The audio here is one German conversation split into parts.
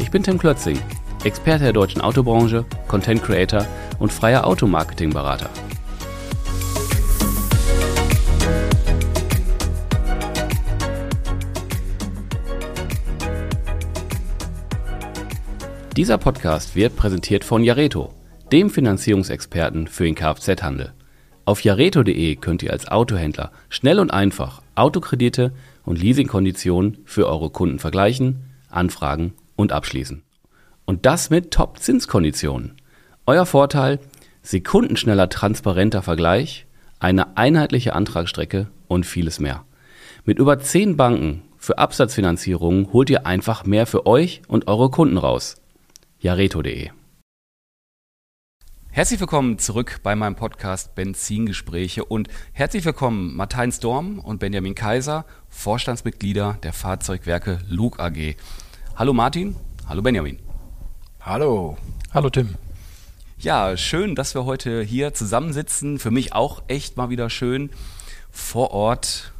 Ich bin Tim Klötzing, Experte der deutschen Autobranche, Content Creator und freier Automarketing-Berater. Dieser Podcast wird präsentiert von Jareto, dem Finanzierungsexperten für den Kfz-Handel. Auf jareto.de könnt ihr als Autohändler schnell und einfach Autokredite und Leasingkonditionen für eure Kunden vergleichen, anfragen und abschließen. Und das mit Top-Zinskonditionen. Euer Vorteil: sekundenschneller, transparenter Vergleich, eine einheitliche Antragsstrecke und vieles mehr. Mit über 10 Banken für Absatzfinanzierungen holt ihr einfach mehr für euch und eure Kunden raus jareto.de. Herzlich willkommen zurück bei meinem Podcast Benzingespräche und herzlich willkommen Martin Storm und Benjamin Kaiser, Vorstandsmitglieder der Fahrzeugwerke Luke AG. Hallo Martin, hallo Benjamin. Hallo. Hallo Tim. Ja, schön, dass wir heute hier zusammensitzen. Für mich auch echt mal wieder schön, vor Ort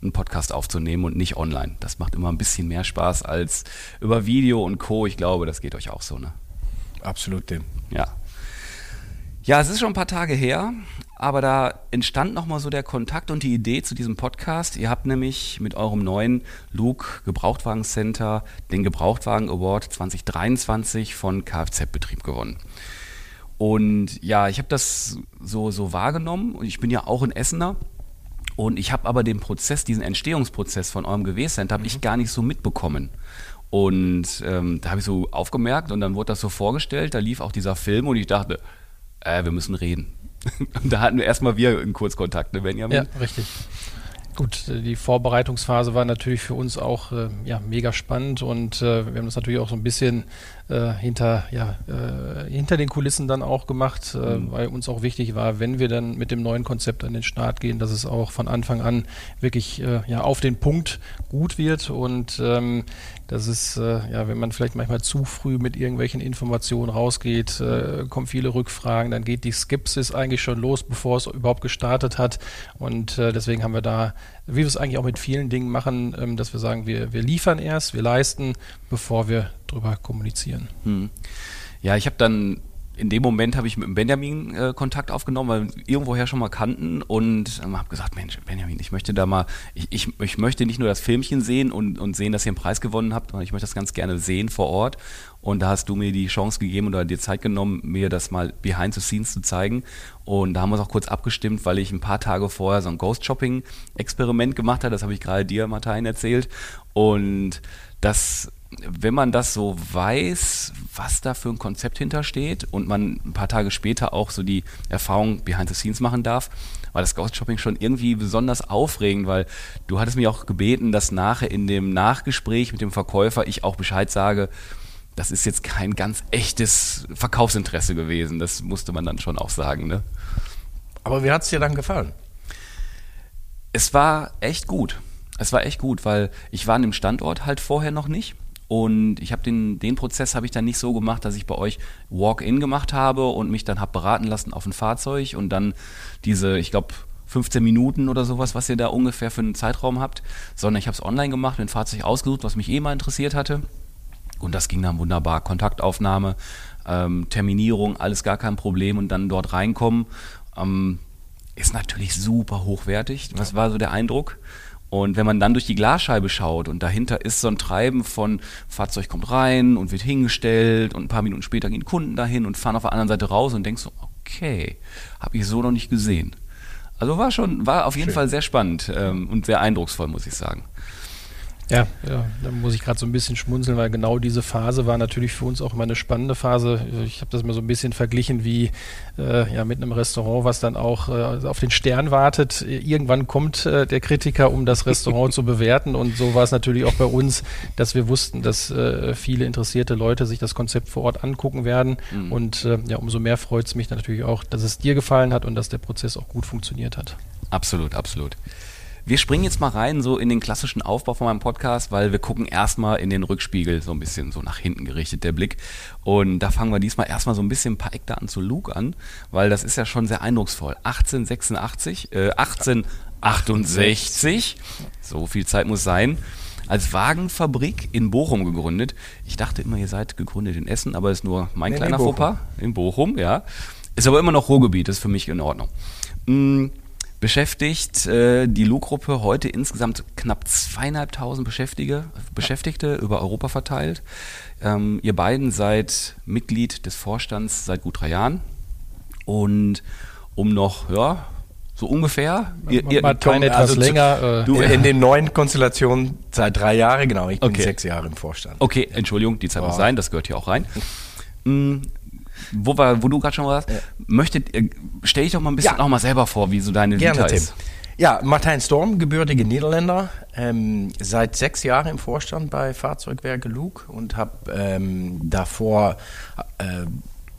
einen Podcast aufzunehmen und nicht online. Das macht immer ein bisschen mehr Spaß als über Video und Co. Ich glaube, das geht euch auch so, ne? Absolut, Tim. Ja. Ja, es ist schon ein paar Tage her, aber da entstand nochmal so der Kontakt und die Idee zu diesem Podcast. Ihr habt nämlich mit eurem neuen Luke Gebrauchtwagen Center den Gebrauchtwagen Award 2023 von Kfz-Betrieb gewonnen. Und ja, ich habe das so, so wahrgenommen und ich bin ja auch ein Essener und ich habe aber den Prozess, diesen Entstehungsprozess von eurem Gewährcenter, habe mhm. ich gar nicht so mitbekommen. Und ähm, da habe ich so aufgemerkt und dann wurde das so vorgestellt, da lief auch dieser Film und ich dachte, äh, wir müssen reden. Und da hatten wir erstmal wir einen Kurzkontakt, ne Benjamin? Ja, richtig. Gut, die Vorbereitungsphase war natürlich für uns auch äh, ja, mega spannend und äh, wir haben das natürlich auch so ein bisschen äh, hinter, ja, äh, hinter den Kulissen dann auch gemacht, äh, mhm. weil uns auch wichtig war, wenn wir dann mit dem neuen Konzept an den Start gehen, dass es auch von Anfang an wirklich äh, ja, auf den Punkt gut wird und ähm, das ist, äh, ja, wenn man vielleicht manchmal zu früh mit irgendwelchen Informationen rausgeht, äh, kommen viele Rückfragen, dann geht die Skepsis eigentlich schon los, bevor es überhaupt gestartet hat. Und äh, deswegen haben wir da, wie wir es eigentlich auch mit vielen Dingen machen, ähm, dass wir sagen, wir, wir liefern erst, wir leisten, bevor wir drüber kommunizieren. Hm. Ja, ich habe dann in dem Moment habe ich mit Benjamin äh, Kontakt aufgenommen, weil wir irgendwoher schon mal kannten und ähm, habe gesagt, Mensch, Benjamin, ich möchte da mal, ich, ich, ich möchte nicht nur das Filmchen sehen und, und sehen, dass ihr einen Preis gewonnen habt, sondern ich möchte das ganz gerne sehen vor Ort. Und da hast du mir die Chance gegeben oder dir Zeit genommen, mir das mal behind the scenes zu zeigen. Und da haben wir es auch kurz abgestimmt, weil ich ein paar Tage vorher so ein Ghost-Shopping-Experiment gemacht habe. Das habe ich gerade dir, Martin, erzählt. Und das wenn man das so weiß, was da für ein Konzept hintersteht und man ein paar Tage später auch so die Erfahrung behind the scenes machen darf, war das Ghost Shopping schon irgendwie besonders aufregend, weil du hattest mich auch gebeten, dass nachher in dem Nachgespräch mit dem Verkäufer ich auch Bescheid sage, das ist jetzt kein ganz echtes Verkaufsinteresse gewesen. Das musste man dann schon auch sagen. Ne? Aber wie hat es dir dann gefallen? Es war echt gut. Es war echt gut, weil ich war an dem Standort halt vorher noch nicht und ich habe den, den Prozess habe ich dann nicht so gemacht, dass ich bei euch Walk-in gemacht habe und mich dann habe beraten lassen auf ein Fahrzeug und dann diese, ich glaube, 15 Minuten oder sowas, was ihr da ungefähr für einen Zeitraum habt, sondern ich habe es online gemacht, ein Fahrzeug ausgesucht, was mich eh mal interessiert hatte. Und das ging dann wunderbar. Kontaktaufnahme, ähm, Terminierung, alles gar kein Problem und dann dort reinkommen. Ähm, ist natürlich super hochwertig. Was war so der Eindruck? Und wenn man dann durch die Glasscheibe schaut und dahinter ist so ein Treiben von Fahrzeug kommt rein und wird hingestellt und ein paar Minuten später gehen Kunden dahin und fahren auf der anderen Seite raus und denkst so, okay, habe ich so noch nicht gesehen. Also war schon, war auf jeden Schön. Fall sehr spannend ähm, und sehr eindrucksvoll, muss ich sagen. Ja, ja, da muss ich gerade so ein bisschen schmunzeln, weil genau diese Phase war natürlich für uns auch immer eine spannende Phase. Ich habe das mal so ein bisschen verglichen wie äh, ja, mit einem Restaurant, was dann auch äh, auf den Stern wartet. Irgendwann kommt äh, der Kritiker, um das Restaurant zu bewerten. Und so war es natürlich auch bei uns, dass wir wussten, dass äh, viele interessierte Leute sich das Konzept vor Ort angucken werden. Mhm. Und äh, ja, umso mehr freut es mich natürlich auch, dass es dir gefallen hat und dass der Prozess auch gut funktioniert hat. Absolut, absolut. Wir springen jetzt mal rein so in den klassischen Aufbau von meinem Podcast, weil wir gucken erstmal in den Rückspiegel, so ein bisschen so nach hinten gerichtet der Blick. Und da fangen wir diesmal erstmal so ein bisschen ein paar Eckdaten zu Luke an, weil das ist ja schon sehr eindrucksvoll. 1886, äh, 1868, so viel Zeit muss sein als Wagenfabrik in Bochum gegründet. Ich dachte immer, ihr seid gegründet in Essen, aber ist nur mein nee, kleiner Fauxpas. In Bochum, ja. Ist aber immer noch Ruhrgebiet, ist für mich in Ordnung. Beschäftigt äh, die Lu-Gruppe heute insgesamt knapp zweieinhalbtausend Beschäftigte, Beschäftigte über Europa verteilt. Ähm, ihr beiden seid Mitglied des Vorstands seit gut drei Jahren. Und um noch, ja, so ungefähr. Ihr, ihr Martin etwas also länger. Äh, du in den neuen Konstellationen seit drei Jahren, genau. Ich bin okay. sechs Jahre im Vorstand. Okay, Entschuldigung, die Zeit oh. muss sein, das gehört hier auch rein. Wo, war, wo du gerade schon warst, ja. möchtet, äh, stell dich doch mal ein bisschen ja. auch mal selber vor, wie so deine Gerne, Vita ist. Ja, Martijn Storm, gebürtige Niederländer, ähm, seit sechs Jahren im Vorstand bei Fahrzeugwerke Luke und habe ähm, davor äh,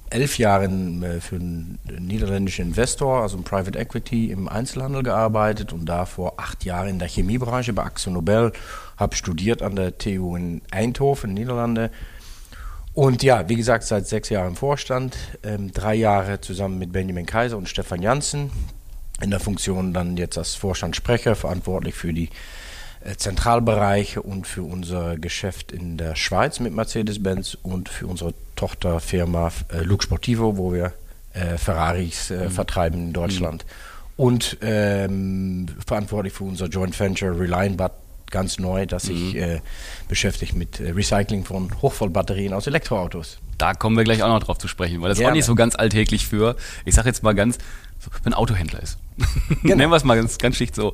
elf Jahre äh, für einen niederländischen Investor, also ein Private Equity im Einzelhandel gearbeitet und davor acht Jahre in der Chemiebranche bei Axel Nobel, habe studiert an der TU in Eindhoven, Niederlande und ja, wie gesagt, seit sechs Jahren im Vorstand, ähm, drei Jahre zusammen mit Benjamin Kaiser und Stefan Janssen in der Funktion dann jetzt als Vorstandssprecher, verantwortlich für die äh, Zentralbereiche und für unser Geschäft in der Schweiz mit Mercedes-Benz und für unsere Tochterfirma äh, Lux Sportivo, wo wir äh, Ferraris äh, mhm. vertreiben in Deutschland. Mhm. Und ähm, verantwortlich für unser Joint Venture Reliant ganz neu, dass sich mhm. äh, beschäftigt mit äh, Recycling von Hochvollbatterien aus Elektroautos. Da kommen wir gleich auch noch drauf zu sprechen, weil das Gerne. auch nicht so ganz alltäglich für, ich sage jetzt mal ganz, so, wenn Autohändler ist. Genau. Nennen wir es mal ganz, ganz schlicht so.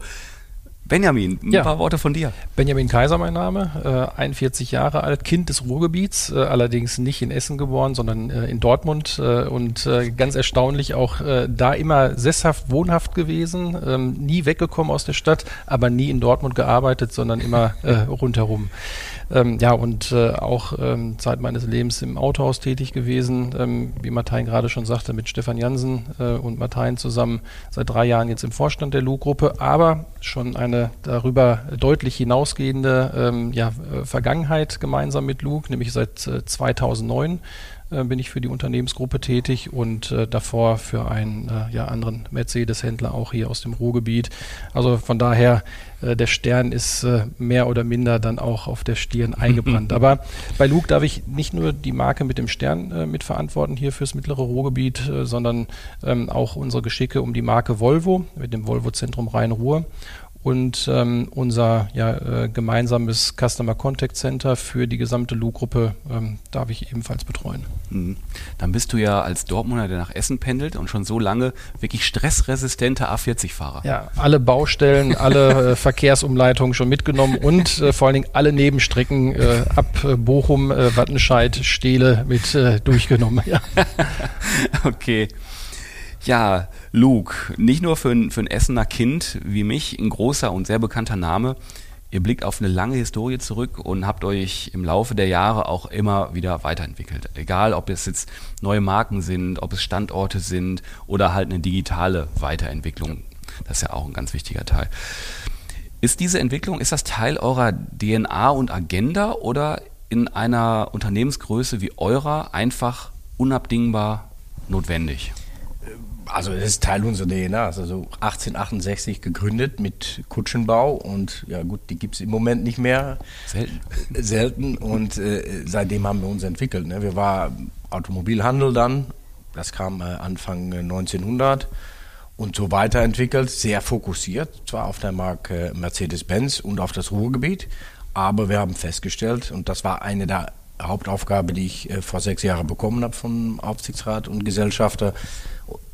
Benjamin, ein ja. paar Worte von dir. Benjamin Kaiser, mein Name, äh, 41 Jahre alt, Kind des Ruhrgebiets, äh, allerdings nicht in Essen geboren, sondern äh, in Dortmund äh, und äh, ganz erstaunlich auch äh, da immer sesshaft, wohnhaft gewesen, ähm, nie weggekommen aus der Stadt, aber nie in Dortmund gearbeitet, sondern immer rundherum. Ähm, ja, und äh, auch ähm, Zeit meines Lebens im Autohaus tätig gewesen, ähm, wie Martin gerade schon sagte, mit Stefan Jansen äh, und Martin zusammen seit drei Jahren jetzt im Vorstand der Lu-Gruppe, aber schon eine darüber deutlich hinausgehende ähm, ja, äh, Vergangenheit gemeinsam mit Luke, nämlich seit äh, 2009 äh, bin ich für die Unternehmensgruppe tätig und äh, davor für einen äh, ja, anderen Mercedes-Händler auch hier aus dem Ruhrgebiet. Also von daher, äh, der Stern ist äh, mehr oder minder dann auch auf der Stirn eingebrannt. Aber bei Luke darf ich nicht nur die Marke mit dem Stern mitverantworten hier fürs mittlere Ruhrgebiet, sondern ähm, auch unsere Geschicke um die Marke Volvo mit dem Volvo-Zentrum Rhein-Ruhr und ähm, unser ja, äh, gemeinsames Customer Contact Center für die gesamte Lu-Gruppe ähm, darf ich ebenfalls betreuen. Mhm. Dann bist du ja als Dortmunder, der nach Essen pendelt und schon so lange wirklich stressresistenter A40-Fahrer. Ja, alle Baustellen, alle äh, Verkehrsumleitungen schon mitgenommen und äh, vor allen Dingen alle Nebenstrecken äh, ab äh, Bochum, äh, Wattenscheid, Steele mit durchgenommen. Ja. okay. Ja, Luke, nicht nur für ein, für ein Essener Kind wie mich ein großer und sehr bekannter Name. Ihr blickt auf eine lange Historie zurück und habt euch im Laufe der Jahre auch immer wieder weiterentwickelt. Egal, ob es jetzt neue Marken sind, ob es Standorte sind oder halt eine digitale Weiterentwicklung. Das ist ja auch ein ganz wichtiger Teil. Ist diese Entwicklung, ist das Teil eurer DNA und Agenda oder in einer Unternehmensgröße wie eurer einfach unabdingbar notwendig? Also es ist Teil unserer DNA. Also 1868 gegründet mit Kutschenbau und ja gut, die gibt es im Moment nicht mehr. Selten. Selten und äh, seitdem haben wir uns entwickelt. Ne? Wir waren Automobilhandel dann, das kam äh, Anfang 1900 und so weiterentwickelt, sehr fokussiert, zwar auf der Marke Mercedes-Benz und auf das Ruhrgebiet, aber wir haben festgestellt, und das war eine der Hauptaufgaben, die ich äh, vor sechs Jahren bekommen habe vom Aufsichtsrat und Gesellschafter,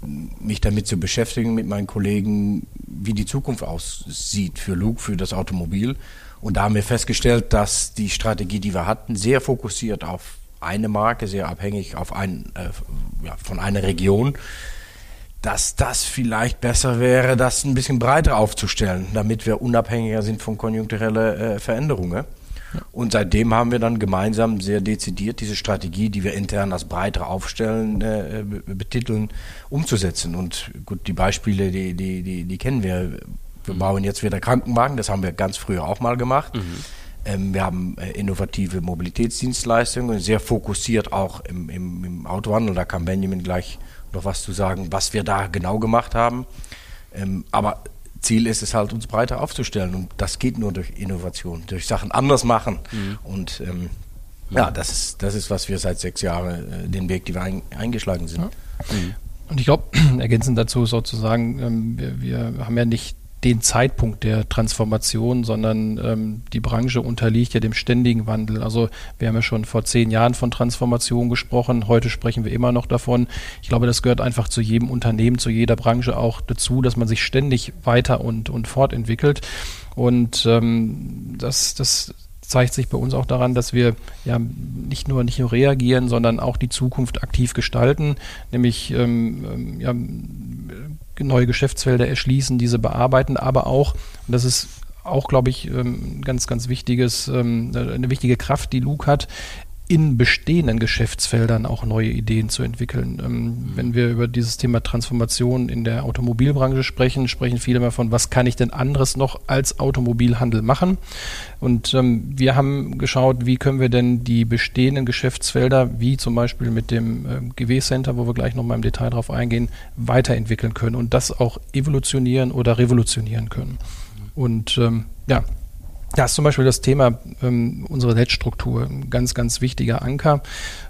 mich damit zu beschäftigen mit meinen Kollegen, wie die Zukunft aussieht für Luke, für das Automobil. Und da haben wir festgestellt, dass die Strategie, die wir hatten, sehr fokussiert auf eine Marke, sehr abhängig auf ein, äh, ja, von einer Region, dass das vielleicht besser wäre, das ein bisschen breiter aufzustellen, damit wir unabhängiger sind von konjunkturellen äh, Veränderungen. Und seitdem haben wir dann gemeinsam sehr dezidiert diese Strategie, die wir intern als breiter aufstellen, äh, betiteln, umzusetzen. Und gut, die Beispiele, die, die, die, die kennen wir. Wir mhm. bauen jetzt wieder Krankenwagen, das haben wir ganz früher auch mal gemacht. Mhm. Ähm, wir haben äh, innovative Mobilitätsdienstleistungen, sehr fokussiert auch im, im, im Autohandel. Da kann Benjamin gleich noch was zu sagen, was wir da genau gemacht haben. Ähm, aber Ziel ist es halt, uns breiter aufzustellen. Und das geht nur durch Innovation, durch Sachen anders machen. Mhm. Und ähm, ja, das ist, das ist, was wir seit sechs Jahren, äh, den Weg, den wir ein, eingeschlagen sind. Ja. Mhm. Und ich glaube, ergänzend dazu sozusagen, ähm, wir, wir, haben ja nicht den Zeitpunkt der Transformation, sondern ähm, die Branche unterliegt ja dem ständigen Wandel. Also wir haben ja schon vor zehn Jahren von Transformation gesprochen, heute sprechen wir immer noch davon. Ich glaube, das gehört einfach zu jedem Unternehmen, zu jeder Branche auch dazu, dass man sich ständig weiter und, und fortentwickelt. Und ähm, das, das zeigt sich bei uns auch daran, dass wir ja nicht nur nicht nur reagieren, sondern auch die Zukunft aktiv gestalten, nämlich ähm, ähm ja, neue Geschäftsfelder erschließen, diese bearbeiten, aber auch, und das ist auch, glaube ich, ähm, ganz, ganz wichtiges, ähm, eine wichtige Kraft, die Luke hat, in bestehenden Geschäftsfeldern auch neue Ideen zu entwickeln. Ähm, mhm. Wenn wir über dieses Thema Transformation in der Automobilbranche sprechen, sprechen viele mal von, was kann ich denn anderes noch als Automobilhandel machen? Und ähm, wir haben geschaut, wie können wir denn die bestehenden Geschäftsfelder, wie zum Beispiel mit dem äh, GW-Center, wo wir gleich nochmal im Detail drauf eingehen, weiterentwickeln können und das auch evolutionieren oder revolutionieren können. Mhm. Und ähm, ja, da ist zum Beispiel das Thema ähm, unsere Netzstruktur, ein ganz, ganz wichtiger Anker.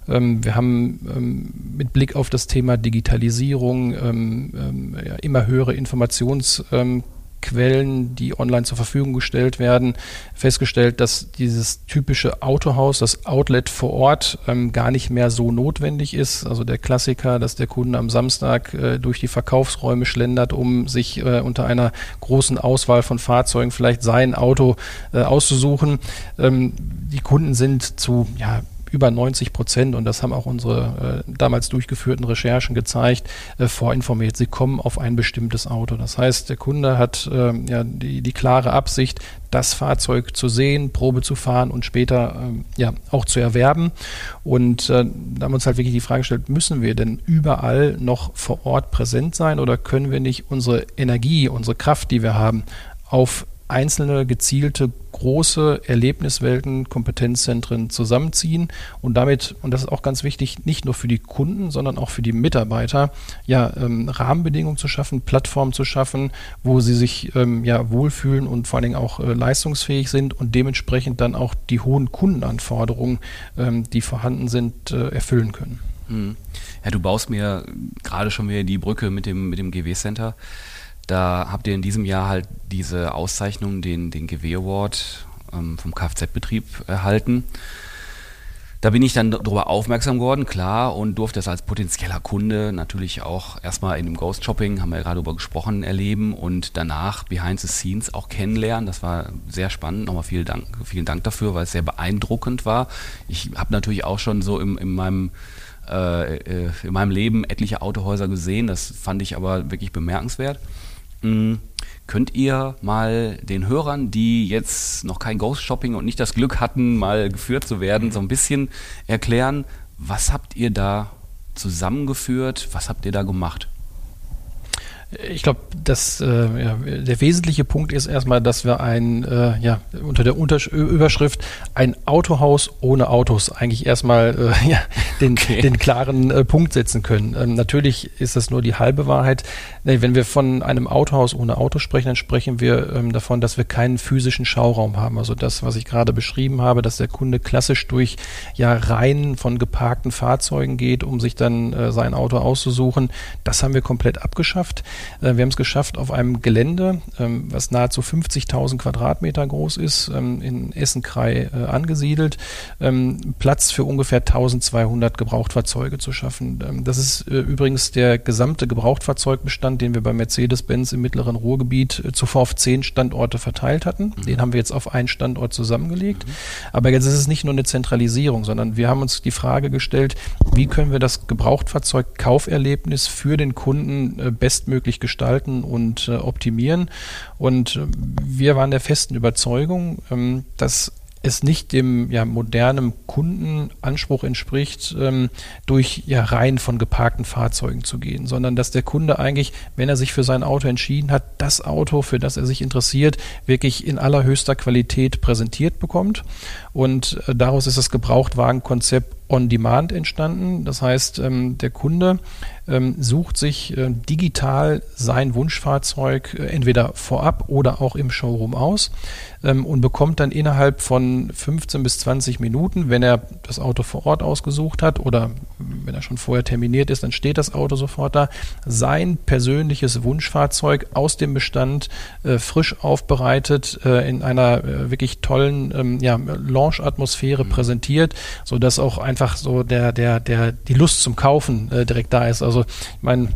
Ähm, wir haben ähm, mit Blick auf das Thema Digitalisierung ähm, ähm, ja, immer höhere Informations- ähm, Quellen, die online zur Verfügung gestellt werden, festgestellt, dass dieses typische Autohaus, das Outlet vor Ort, ähm, gar nicht mehr so notwendig ist. Also der Klassiker, dass der Kunde am Samstag äh, durch die Verkaufsräume schlendert, um sich äh, unter einer großen Auswahl von Fahrzeugen vielleicht sein Auto äh, auszusuchen. Ähm, die Kunden sind zu ja, über 90 Prozent, und das haben auch unsere äh, damals durchgeführten Recherchen gezeigt, äh, vorinformiert. Sie kommen auf ein bestimmtes Auto. Das heißt, der Kunde hat äh, ja die, die klare Absicht, das Fahrzeug zu sehen, Probe zu fahren und später ähm, ja auch zu erwerben. Und äh, da haben wir uns halt wirklich die Frage gestellt, müssen wir denn überall noch vor Ort präsent sein oder können wir nicht unsere Energie, unsere Kraft, die wir haben, auf einzelne gezielte große Erlebniswelten, Kompetenzzentren zusammenziehen und damit, und das ist auch ganz wichtig, nicht nur für die Kunden, sondern auch für die Mitarbeiter, ja, ähm, Rahmenbedingungen zu schaffen, Plattformen zu schaffen, wo sie sich ähm, ja wohlfühlen und vor allen Dingen auch äh, leistungsfähig sind und dementsprechend dann auch die hohen Kundenanforderungen, ähm, die vorhanden sind, äh, erfüllen können. Hm. Ja, du baust mir gerade schon wieder die Brücke mit dem, mit dem GW-Center. Da habt ihr in diesem Jahr halt diese Auszeichnung, den, den GW Award ähm, vom Kfz-Betrieb erhalten. Da bin ich dann darüber aufmerksam geworden, klar, und durfte das als potenzieller Kunde natürlich auch erstmal in dem Ghost Shopping, haben wir ja gerade darüber gesprochen, erleben und danach behind the scenes auch kennenlernen. Das war sehr spannend. Nochmal vielen Dank, vielen Dank dafür, weil es sehr beeindruckend war. Ich habe natürlich auch schon so im, in meinem äh, äh in meinem Leben etliche Autohäuser gesehen. Das fand ich aber wirklich bemerkenswert. Mhm. Könnt ihr mal den Hörern, die jetzt noch kein Ghost Shopping und nicht das Glück hatten, mal geführt zu werden, so ein bisschen erklären, was habt ihr da zusammengeführt, was habt ihr da gemacht? Ich glaube, dass äh, ja, der wesentliche Punkt ist erstmal, dass wir ein, äh, ja, unter der Untersch Überschrift ein Autohaus ohne Autos eigentlich erstmal äh, ja, den, okay. den klaren äh, Punkt setzen können. Ähm, natürlich ist das nur die halbe Wahrheit. Wenn wir von einem Autohaus ohne Autos sprechen, dann sprechen wir ähm, davon, dass wir keinen physischen Schauraum haben. Also das, was ich gerade beschrieben habe, dass der Kunde klassisch durch ja, Reihen von geparkten Fahrzeugen geht, um sich dann äh, sein Auto auszusuchen, das haben wir komplett abgeschafft. Äh, wir haben es geschafft, auf einem Gelände, ähm, was nahezu 50.000 Quadratmeter groß ist, ähm, in Essen-Krei äh, angesiedelt, ähm, Platz für ungefähr 1200 Gebrauchtfahrzeuge zu schaffen. Das ist äh, übrigens der gesamte Gebrauchtfahrzeugbestand, den wir bei Mercedes-Benz im mittleren Ruhrgebiet zuvor auf zehn Standorte verteilt hatten. Mhm. Den haben wir jetzt auf einen Standort zusammengelegt. Mhm. Aber jetzt ist es nicht nur eine Zentralisierung, sondern wir haben uns die Frage gestellt, wie können wir das Gebrauchtfahrzeug-Kauferlebnis für den Kunden äh, bestmöglich gestalten und äh, optimieren. Und äh, wir waren der festen Überzeugung, ähm, dass es nicht dem ja, modernen Kundenanspruch entspricht, ähm, durch ja, Reihen von geparkten Fahrzeugen zu gehen, sondern dass der Kunde eigentlich, wenn er sich für sein Auto entschieden hat, das Auto, für das er sich interessiert, wirklich in allerhöchster Qualität präsentiert bekommt. Und äh, daraus ist das Gebrauchtwagenkonzept on Demand entstanden. Das heißt, ähm, der Kunde ähm, sucht sich äh, digital sein Wunschfahrzeug äh, entweder vorab oder auch im Showroom aus ähm, und bekommt dann innerhalb von 15 bis 20 Minuten, wenn er das Auto vor Ort ausgesucht hat oder wenn er schon vorher terminiert ist, dann steht das Auto sofort da, sein persönliches Wunschfahrzeug aus dem Bestand äh, frisch aufbereitet in einer wirklich tollen ähm, ja, Launch-Atmosphäre mhm. präsentiert, sodass auch einfach so der, der, der, die Lust zum Kaufen äh, direkt da ist. Also ich meine,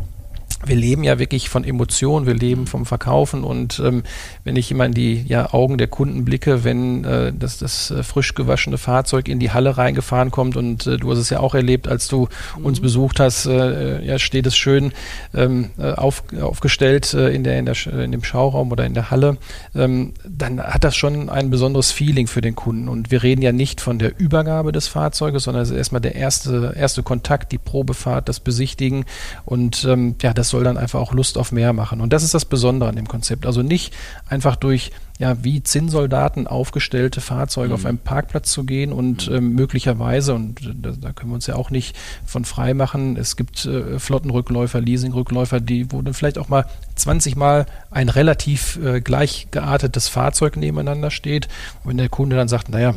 wir leben ja wirklich von Emotionen, wir leben vom Verkaufen und ähm, wenn ich immer in die ja, Augen der Kunden blicke, wenn äh, das, das äh, frisch gewaschene Fahrzeug in die Halle reingefahren kommt und äh, du hast es ja auch erlebt, als du mhm. uns besucht hast, äh, ja, steht es schön ähm, äh, auf, aufgestellt äh, in, der, in, der, in dem Schauraum oder in der Halle, ähm, dann hat das schon ein besonderes Feeling für den Kunden. Und wir reden ja nicht von der Übergabe des Fahrzeuges, sondern es ist erstmal der erste, erste Kontakt, die Probefahrt, das Besichtigen. Und ähm, ja, das soll dann einfach auch Lust auf mehr machen. Und das ist das Besondere an dem Konzept. Also nicht einfach durch ja, wie Zinnsoldaten aufgestellte Fahrzeuge mhm. auf einem Parkplatz zu gehen und mhm. ähm, möglicherweise, und äh, da, da, können wir uns ja auch nicht von frei machen, es gibt äh, Flottenrückläufer, Leasingrückläufer, die, wo dann vielleicht auch mal 20 Mal ein relativ äh, gleich geartetes Fahrzeug nebeneinander steht. Und wenn der Kunde dann sagt, naja,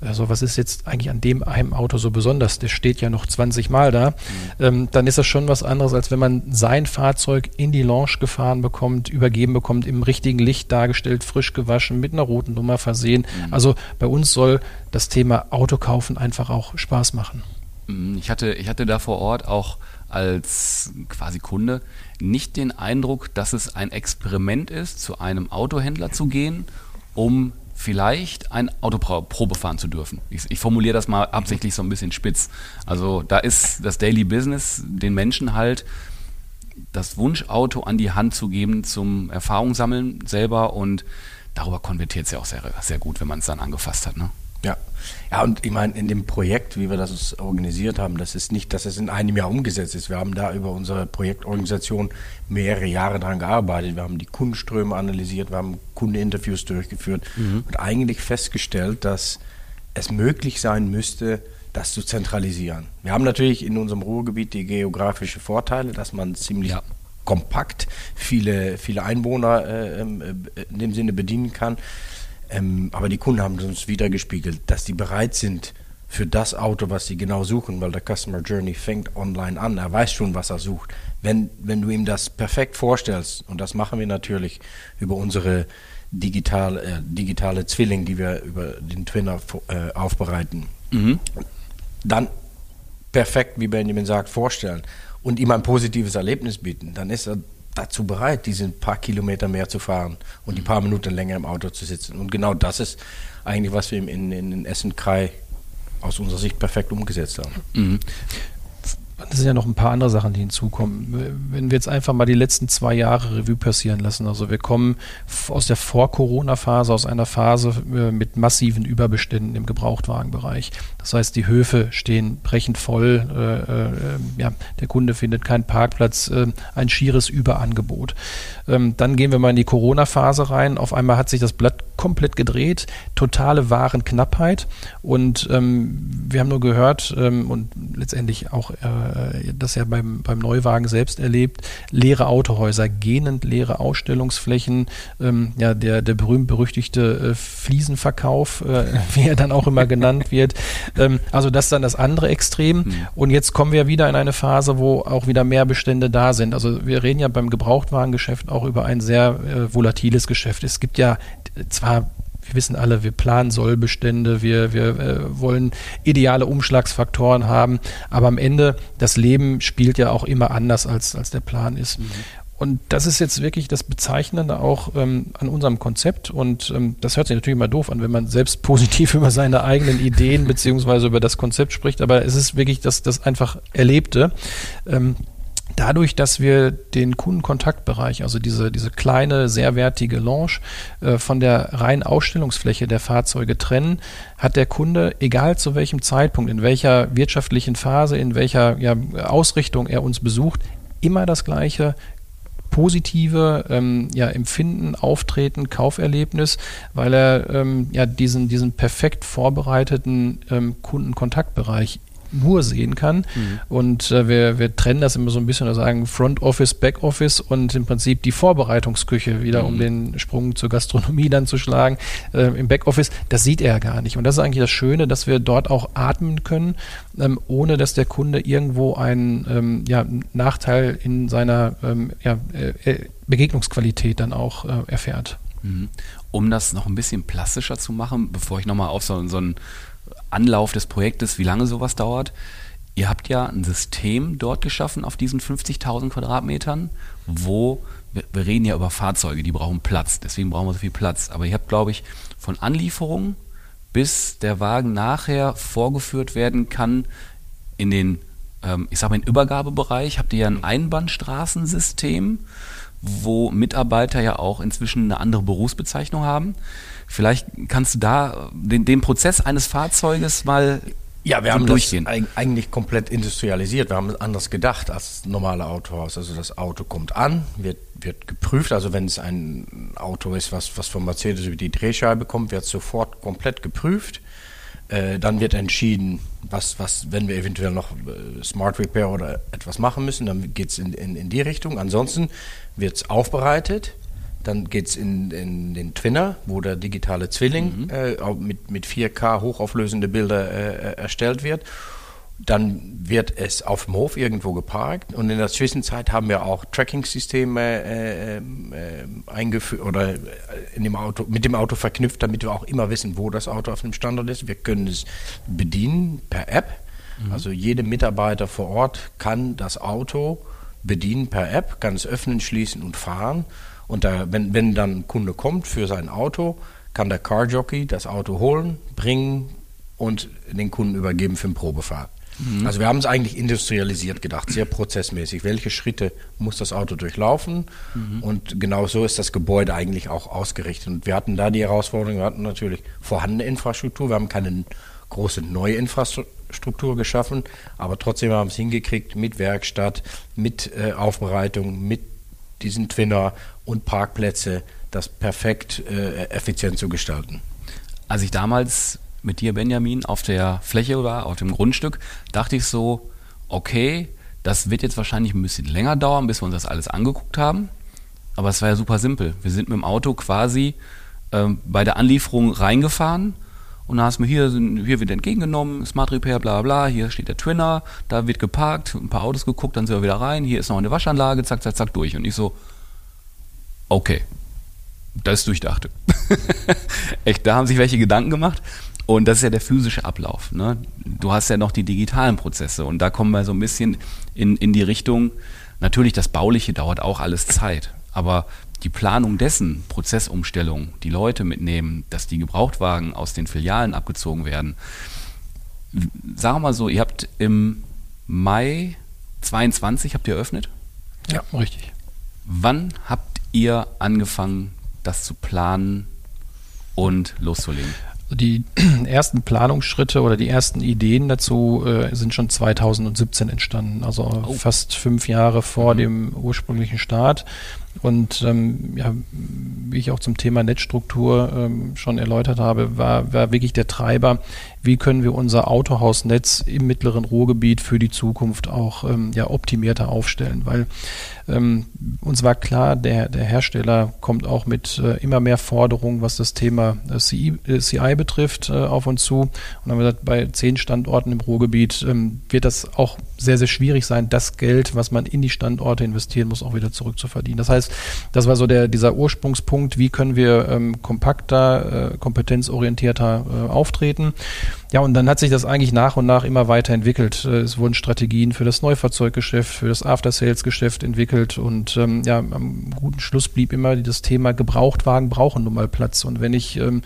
also was ist jetzt eigentlich an dem einem Auto so besonders? Der steht ja noch 20 Mal da. Mhm. Ähm, dann ist das schon was anderes, als wenn man sein Fahrzeug in die Lounge gefahren bekommt, übergeben bekommt, im richtigen Licht dargestellt, frisch gewaschen, mit einer roten Nummer versehen. Mhm. Also bei uns soll das Thema Autokaufen einfach auch Spaß machen. Mhm. Ich hatte, ich hatte da vor Ort auch als quasi Kunde nicht den Eindruck, dass es ein Experiment ist, zu einem Autohändler zu gehen, um vielleicht ein Auto Probe fahren zu dürfen. Ich, ich, formuliere das mal absichtlich so ein bisschen spitz. Also da ist das Daily Business den Menschen halt das Wunschauto an die Hand zu geben zum Erfahrungssammeln selber und darüber konvertiert es ja auch sehr, sehr gut, wenn man es dann angefasst hat. Ne? Ja. Ja, und ich meine, in dem Projekt, wie wir das organisiert haben, das ist nicht, dass es in einem Jahr umgesetzt ist. Wir haben da über unsere Projektorganisation mehrere Jahre daran gearbeitet. Wir haben die Kundenströme analysiert, wir haben Kundeninterviews durchgeführt mhm. und eigentlich festgestellt, dass es möglich sein müsste, das zu zentralisieren. Wir haben natürlich in unserem Ruhrgebiet die geografischen Vorteile, dass man ziemlich ja. kompakt viele, viele Einwohner äh, ähm, äh, in dem Sinne bedienen kann. Ähm, aber die Kunden haben uns wieder gespiegelt, dass die bereit sind für das Auto, was sie genau suchen, weil der Customer Journey fängt online an. Er weiß schon, was er sucht. Wenn, wenn du ihm das perfekt vorstellst, und das machen wir natürlich über unsere digital, äh, digitale Zwilling, die wir über den Twinner äh, aufbereiten, mhm. dann perfekt, wie Benjamin sagt, vorstellen und ihm ein positives Erlebnis bieten, dann ist er dazu bereit, diese paar Kilometer mehr zu fahren und die paar Minuten länger im Auto zu sitzen. Und genau das ist eigentlich, was wir in, in, in Essen-Krei aus unserer Sicht perfekt umgesetzt haben. Mhm. Das sind ja noch ein paar andere Sachen, die hinzukommen. Wenn wir jetzt einfach mal die letzten zwei Jahre Revue passieren lassen, also wir kommen aus der Vor-Corona-Phase, aus einer Phase äh, mit massiven Überbeständen im Gebrauchtwagenbereich. Das heißt, die Höfe stehen brechend voll, äh, äh, ja, der Kunde findet keinen Parkplatz, äh, ein schieres Überangebot. Ähm, dann gehen wir mal in die Corona-Phase rein. Auf einmal hat sich das Blatt komplett gedreht, totale Warenknappheit und ähm, wir haben nur gehört ähm, und letztendlich auch äh, das ja beim, beim Neuwagen selbst erlebt, leere Autohäuser, gähnend leere Ausstellungsflächen, ähm, ja, der, der berühmt-berüchtigte äh, Fliesenverkauf, äh, wie er dann auch immer genannt wird. Ähm, also das ist dann das andere Extrem. Mhm. Und jetzt kommen wir wieder in eine Phase, wo auch wieder mehr Bestände da sind. Also wir reden ja beim Gebrauchtwagengeschäft auch über ein sehr äh, volatiles Geschäft. Es gibt ja zwar wir wissen alle, wir planen Sollbestände, wir, wir äh, wollen ideale Umschlagsfaktoren haben, aber am Ende, das Leben spielt ja auch immer anders, als, als der Plan ist. Mhm. Und das ist jetzt wirklich das Bezeichnende auch ähm, an unserem Konzept. Und ähm, das hört sich natürlich immer doof an, wenn man selbst positiv über seine eigenen Ideen beziehungsweise über das Konzept spricht. Aber es ist wirklich das, das einfach Erlebte. Ähm, Dadurch, dass wir den Kundenkontaktbereich, also diese, diese kleine, sehr wertige Lounge, äh, von der reinen Ausstellungsfläche der Fahrzeuge trennen, hat der Kunde, egal zu welchem Zeitpunkt, in welcher wirtschaftlichen Phase, in welcher ja, Ausrichtung er uns besucht, immer das gleiche positive ähm, ja, Empfinden, Auftreten, Kauferlebnis, weil er ähm, ja diesen, diesen perfekt vorbereiteten ähm, Kundenkontaktbereich nur sehen kann. Mhm. Und äh, wir, wir trennen das immer so ein bisschen und sagen Front Office, Back Office und im Prinzip die Vorbereitungsküche wieder, mhm. um den Sprung zur Gastronomie dann zu schlagen. Äh, Im Back Office, das sieht er gar nicht. Und das ist eigentlich das Schöne, dass wir dort auch atmen können, ähm, ohne dass der Kunde irgendwo einen ähm, ja, Nachteil in seiner ähm, ja, äh, äh Begegnungsqualität dann auch äh, erfährt. Mhm. Um das noch ein bisschen plastischer zu machen, bevor ich nochmal auf so, so einen Anlauf des Projektes, wie lange sowas dauert. Ihr habt ja ein System dort geschaffen auf diesen 50.000 Quadratmetern, wo wir, reden ja über Fahrzeuge, die brauchen Platz, deswegen brauchen wir so viel Platz. Aber ihr habt, glaube ich, von Anlieferung bis der Wagen nachher vorgeführt werden kann in den, ähm, ich sage mal, im Übergabebereich habt ihr ja ein Einbahnstraßensystem, wo Mitarbeiter ja auch inzwischen eine andere Berufsbezeichnung haben. Vielleicht kannst du da den, den Prozess eines Fahrzeuges mal ja, wir haben durchgehen. das eigentlich komplett industrialisiert. Wir haben anders gedacht als normale Autohaus. Also das Auto kommt an, wird, wird geprüft. Also wenn es ein Auto ist, was, was von Mercedes über die Drehscheibe kommt, wird sofort komplett geprüft. Äh, dann wird entschieden, was, was, wenn wir eventuell noch äh, Smart Repair oder etwas machen müssen, dann geht es in, in, in die Richtung. Ansonsten wird es aufbereitet dann geht es in, in, den Twinner, wo der digitale Zwilling mhm. äh, mit, mit 4K hochauflösende Bilder äh, erstellt wird. Dann wird es auf dem Hof irgendwo geparkt und in der Zwischenzeit haben wir auch Tracking-Systeme äh, äh, eingeführt oder in dem Auto, mit dem Auto verknüpft, damit wir auch immer wissen, wo das Auto auf dem Standort ist. Wir können es bedienen per App. Mhm. Also jeder Mitarbeiter vor Ort kann das Auto bedienen per App, kann es öffnen, schließen und fahren. Und da, wenn, wenn dann ein Kunde kommt für sein Auto, kann der Carjockey das Auto holen, bringen und den Kunden übergeben für eine Probefahrt. Mhm. Also wir haben es eigentlich industrialisiert gedacht, sehr prozessmäßig. Welche Schritte muss das Auto durchlaufen? Mhm. Und genau so ist das Gebäude eigentlich auch ausgerichtet. Und wir hatten da die Herausforderung, wir hatten natürlich vorhandene Infrastruktur, wir haben keine große neue Infrastruktur geschaffen, aber trotzdem haben wir es hingekriegt mit Werkstatt, mit äh, Aufbereitung, mit diesen Twinner und Parkplätze, das perfekt äh, effizient zu gestalten. Als ich damals mit dir, Benjamin, auf der Fläche war, auf dem Grundstück, dachte ich so, okay, das wird jetzt wahrscheinlich ein bisschen länger dauern, bis wir uns das alles angeguckt haben. Aber es war ja super simpel. Wir sind mit dem Auto quasi ähm, bei der Anlieferung reingefahren und da hast du mir hier, hier wird entgegengenommen, Smart Repair, bla bla, hier steht der Twinner, da wird geparkt, ein paar Autos geguckt, dann sind wir wieder rein, hier ist noch eine Waschanlage, zack, zack, zack, durch. Und ich so, okay, das ist durchdacht. Echt, da haben sich welche Gedanken gemacht. Und das ist ja der physische Ablauf. Ne? Du hast ja noch die digitalen Prozesse und da kommen wir so ein bisschen in, in die Richtung, natürlich das Bauliche dauert auch alles Zeit, aber die Planung dessen, Prozessumstellung, die Leute mitnehmen, dass die Gebrauchtwagen aus den Filialen abgezogen werden. Sagen wir mal so, ihr habt im Mai 22 habt ihr eröffnet? Ja, richtig. Wann habt ihr angefangen, das zu planen und loszulegen? Die ersten Planungsschritte oder die ersten Ideen dazu äh, sind schon 2017 entstanden, also oh. fast fünf Jahre vor mhm. dem ursprünglichen Start. Und ähm, ja, wie ich auch zum Thema Netzstruktur ähm, schon erläutert habe, war, war wirklich der Treiber, wie können wir unser Autohausnetz im mittleren Ruhrgebiet für die Zukunft auch ähm, ja, optimierter aufstellen. Weil ähm, uns war klar, der, der Hersteller kommt auch mit äh, immer mehr Forderungen, was das Thema äh, CI, äh, CI betrifft, äh, auf uns zu. Und dann haben wir gesagt, bei zehn Standorten im Ruhrgebiet ähm, wird das auch sehr, sehr schwierig sein, das Geld, was man in die Standorte investieren muss, auch wieder zurückzuverdienen. Das heißt, das war so der, dieser Ursprungspunkt, wie können wir ähm, kompakter, äh, kompetenzorientierter äh, auftreten. Ja, und dann hat sich das eigentlich nach und nach immer weiterentwickelt. Äh, es wurden Strategien für das Neufahrzeuggeschäft, für das After-Sales-Geschäft entwickelt und ähm, ja, am guten Schluss blieb immer das Thema Gebrauchtwagen brauchen nun mal Platz. Und wenn ich ähm,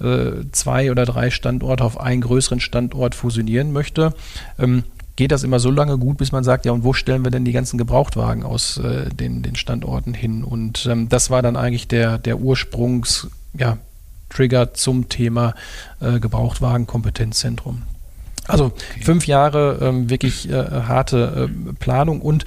äh, zwei oder drei Standorte auf einen größeren Standort fusionieren möchte, ähm, geht das immer so lange gut, bis man sagt, ja, und wo stellen wir denn die ganzen Gebrauchtwagen aus äh, den, den Standorten hin? Und ähm, das war dann eigentlich der, der Ursprungs, ja, Trigger zum Thema äh, Gebrauchtwagen-Kompetenzzentrum. Also okay. fünf Jahre ähm, wirklich äh, harte äh, Planung und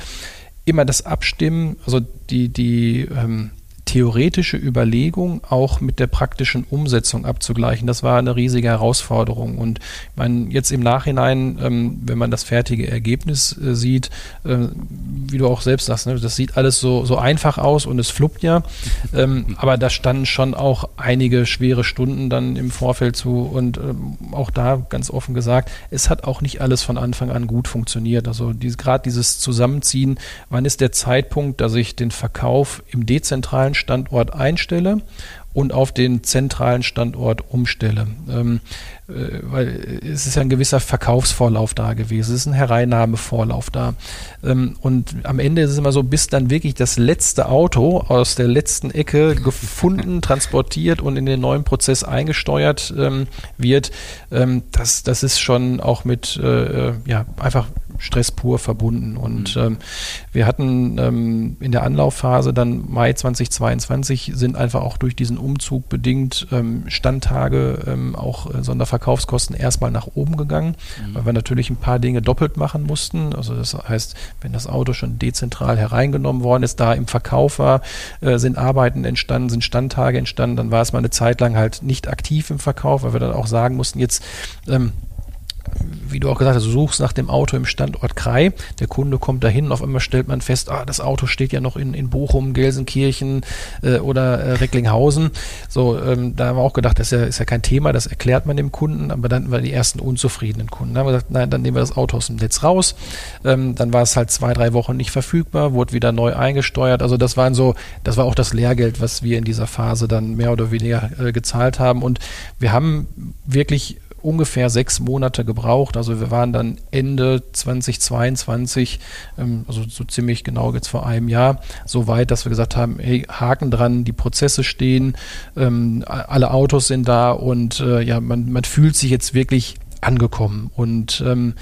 immer das Abstimmen, also die, die ähm, theoretische Überlegung auch mit der praktischen Umsetzung abzugleichen. Das war eine riesige Herausforderung. Und ich meine, jetzt im Nachhinein, ähm, wenn man das fertige Ergebnis äh, sieht, äh, wie du auch selbst sagst, ne, das sieht alles so, so einfach aus und es fluppt ja. Ähm, aber da standen schon auch einige schwere Stunden dann im Vorfeld zu. Und ähm, auch da ganz offen gesagt, es hat auch nicht alles von Anfang an gut funktioniert. Also dies, gerade dieses Zusammenziehen, wann ist der Zeitpunkt, dass ich den Verkauf im dezentralen Standort einstelle und auf den zentralen Standort umstelle. Ähm, äh, weil es ist ja ein gewisser Verkaufsvorlauf da gewesen, es ist ein Hereinnahmevorlauf da. Ähm, und am Ende ist es immer so, bis dann wirklich das letzte Auto aus der letzten Ecke gefunden, transportiert und in den neuen Prozess eingesteuert ähm, wird, ähm, das, das ist schon auch mit äh, äh ja, einfach Stress pur verbunden. Und mhm. ähm, wir hatten ähm, in der Anlaufphase dann Mai 2022 sind einfach auch durch diesen Umzug bedingt ähm, Standtage, ähm, auch äh, Sonderverkaufskosten erstmal nach oben gegangen, mhm. weil wir natürlich ein paar Dinge doppelt machen mussten. Also das heißt, wenn das Auto schon dezentral hereingenommen worden ist, da im Verkauf war, äh, sind Arbeiten entstanden, sind Standtage entstanden, dann war es mal eine Zeit lang halt nicht aktiv im Verkauf, weil wir dann auch sagen mussten, jetzt ähm, wie du auch gesagt hast, du suchst nach dem Auto im Standort Krei. Der Kunde kommt dahin und auf einmal stellt man fest, ah, das Auto steht ja noch in, in Bochum, Gelsenkirchen äh, oder äh, Recklinghausen. So, ähm, da haben wir auch gedacht, das ist ja, ist ja kein Thema, das erklärt man dem Kunden, aber dann waren die ersten unzufriedenen Kunden. Da haben wir gesagt, nein, dann nehmen wir das Auto aus dem Netz raus. Ähm, dann war es halt zwei, drei Wochen nicht verfügbar, wurde wieder neu eingesteuert. Also das waren so, das war auch das Lehrgeld, was wir in dieser Phase dann mehr oder weniger äh, gezahlt haben. Und wir haben wirklich ungefähr sechs Monate gebraucht. Also wir waren dann Ende 2022, ähm, also so ziemlich genau jetzt vor einem Jahr, so weit, dass wir gesagt haben, hey, Haken dran, die Prozesse stehen, ähm, alle Autos sind da und äh, ja, man, man fühlt sich jetzt wirklich angekommen. Und ähm,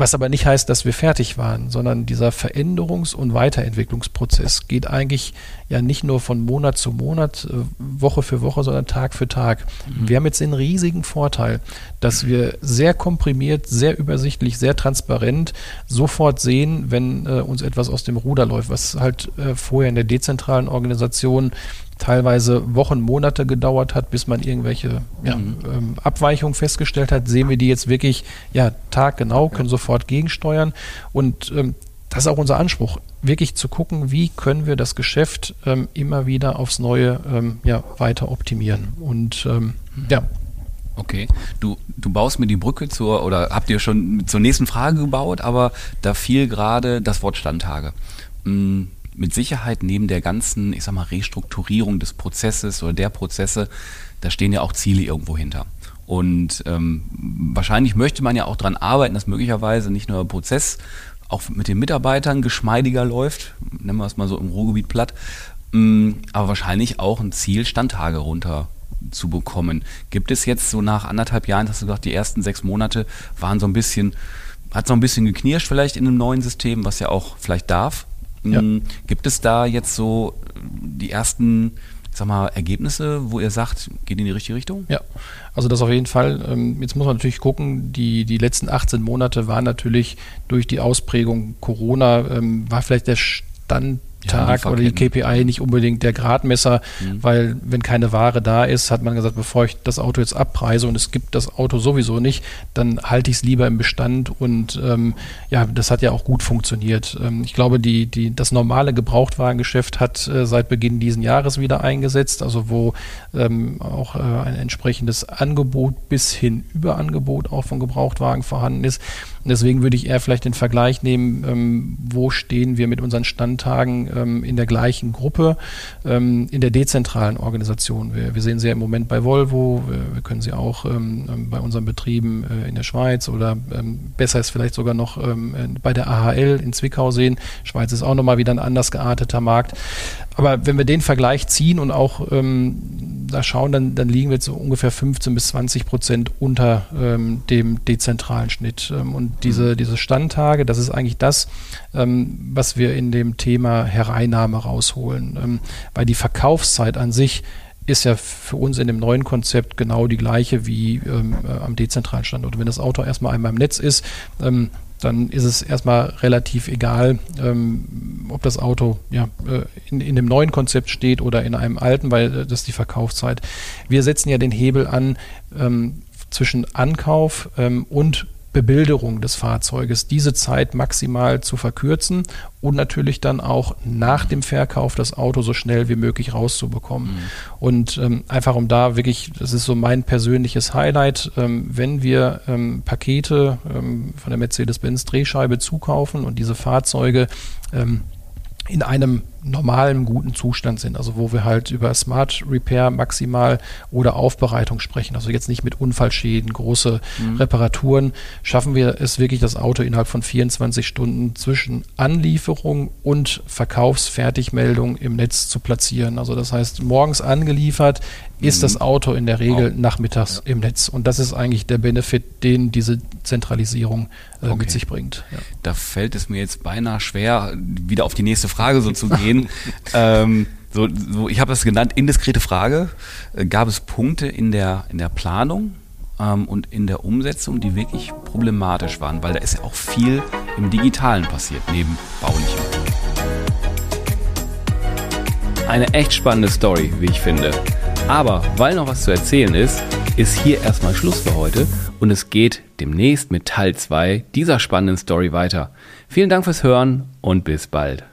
was aber nicht heißt, dass wir fertig waren, sondern dieser Veränderungs- und Weiterentwicklungsprozess geht eigentlich ja nicht nur von Monat zu Monat, äh, Woche für Woche, sondern Tag für Tag. Mhm. Wir haben jetzt den riesigen Vorteil, dass wir sehr komprimiert, sehr übersichtlich, sehr transparent sofort sehen, wenn äh, uns etwas aus dem Ruder läuft, was halt äh, vorher in der dezentralen Organisation teilweise Wochen, Monate gedauert hat, bis man irgendwelche ja, mhm. ähm, Abweichungen festgestellt hat, sehen wir die jetzt wirklich ja taggenau, können sofort gegensteuern und ähm, das ist auch unser Anspruch, wirklich zu gucken, wie können wir das Geschäft ähm, immer wieder aufs Neue ähm, ja, weiter optimieren. Und ähm, ja. Okay, du, du baust mir die Brücke zur, oder habt ihr schon zur nächsten Frage gebaut, aber da fiel gerade das Wort Standtage. Hm mit Sicherheit neben der ganzen, ich sag mal, Restrukturierung des Prozesses oder der Prozesse, da stehen ja auch Ziele irgendwo hinter. Und ähm, wahrscheinlich möchte man ja auch daran arbeiten, dass möglicherweise nicht nur der Prozess auch mit den Mitarbeitern geschmeidiger läuft, nennen wir es mal so im Ruhrgebiet platt, ähm, aber wahrscheinlich auch ein Ziel, Standtage runter zu bekommen. Gibt es jetzt so nach anderthalb Jahren, hast du gesagt, die ersten sechs Monate waren so ein bisschen, hat so ein bisschen geknirscht vielleicht in einem neuen System, was ja auch vielleicht darf. Ja. Hm, gibt es da jetzt so die ersten sag mal, Ergebnisse, wo ihr sagt, geht in die richtige Richtung? Ja, also das auf jeden Fall. Ähm, jetzt muss man natürlich gucken, die, die letzten 18 Monate waren natürlich durch die Ausprägung Corona, ähm, war vielleicht der Stand Tag oder die KPI nicht unbedingt der Gradmesser, mhm. weil wenn keine Ware da ist, hat man gesagt, bevor ich das Auto jetzt abpreise und es gibt das Auto sowieso nicht, dann halte ich es lieber im Bestand und ähm, ja, das hat ja auch gut funktioniert. Ähm, ich glaube, die, die, das normale Gebrauchtwagengeschäft hat äh, seit Beginn diesen Jahres wieder eingesetzt, also wo ähm, auch äh, ein entsprechendes Angebot bis hin Überangebot auch von Gebrauchtwagen vorhanden ist. Und deswegen würde ich eher vielleicht den Vergleich nehmen, ähm, wo stehen wir mit unseren Standtagen ähm, in der gleichen Gruppe, ähm, in der dezentralen Organisation. Wir, wir, sehen sie ja im Moment bei Volvo, wir, wir können sie auch ähm, ähm, bei unseren Betrieben äh, in der Schweiz oder ähm, besser ist vielleicht sogar noch bei der AHL in Zwickau sehen. Schweiz ist auch nochmal wieder ein anders gearteter Markt. Aber wenn wir den Vergleich ziehen und auch da schauen, dann, dann liegen wir jetzt so ungefähr 15 bis 20 Prozent unter ähm, dem dezentralen Schnitt. Ähm, und diese, mhm. diese Standtage, das ist eigentlich das, ähm, was wir in dem Thema Hereinnahme rausholen. Ähm, weil die Verkaufszeit an sich ist ja für uns in dem neuen Konzept genau die gleiche wie ähm, äh, am dezentralen Standort. Wenn das Auto erstmal einmal im Netz ist, ähm, dann ist es erstmal relativ egal, ähm, ob das Auto ja, äh, in, in dem neuen Konzept steht oder in einem alten, weil äh, das ist die Verkaufszeit. Wir setzen ja den Hebel an ähm, zwischen Ankauf ähm, und Bebilderung des Fahrzeuges, diese Zeit maximal zu verkürzen und natürlich dann auch nach dem Verkauf das Auto so schnell wie möglich rauszubekommen. Mhm. Und ähm, einfach um da wirklich, das ist so mein persönliches Highlight, ähm, wenn wir ähm, Pakete ähm, von der Mercedes-Benz Drehscheibe zukaufen und diese Fahrzeuge ähm, in einem normalen, guten Zustand sind. Also wo wir halt über Smart Repair maximal oder Aufbereitung sprechen. Also jetzt nicht mit Unfallschäden, große mhm. Reparaturen. Schaffen wir es wirklich, das Auto innerhalb von 24 Stunden zwischen Anlieferung und Verkaufsfertigmeldung im Netz zu platzieren. Also das heißt, morgens angeliefert ist mhm. das Auto in der Regel wow. nachmittags ja. im Netz. Und das ist eigentlich der Benefit, den diese Zentralisierung äh, okay. mit sich bringt. Ja. Da fällt es mir jetzt beinahe schwer, wieder auf die nächste Frage so zu gehen gehen. ähm, so, so, ich habe das genannt, indiskrete Frage. Äh, gab es Punkte in der, in der Planung ähm, und in der Umsetzung, die wirklich problematisch waren? Weil da ist ja auch viel im Digitalen passiert, neben baulichem. Eine echt spannende Story, wie ich finde. Aber weil noch was zu erzählen ist, ist hier erstmal Schluss für heute und es geht demnächst mit Teil 2 dieser spannenden Story weiter. Vielen Dank fürs Hören und bis bald.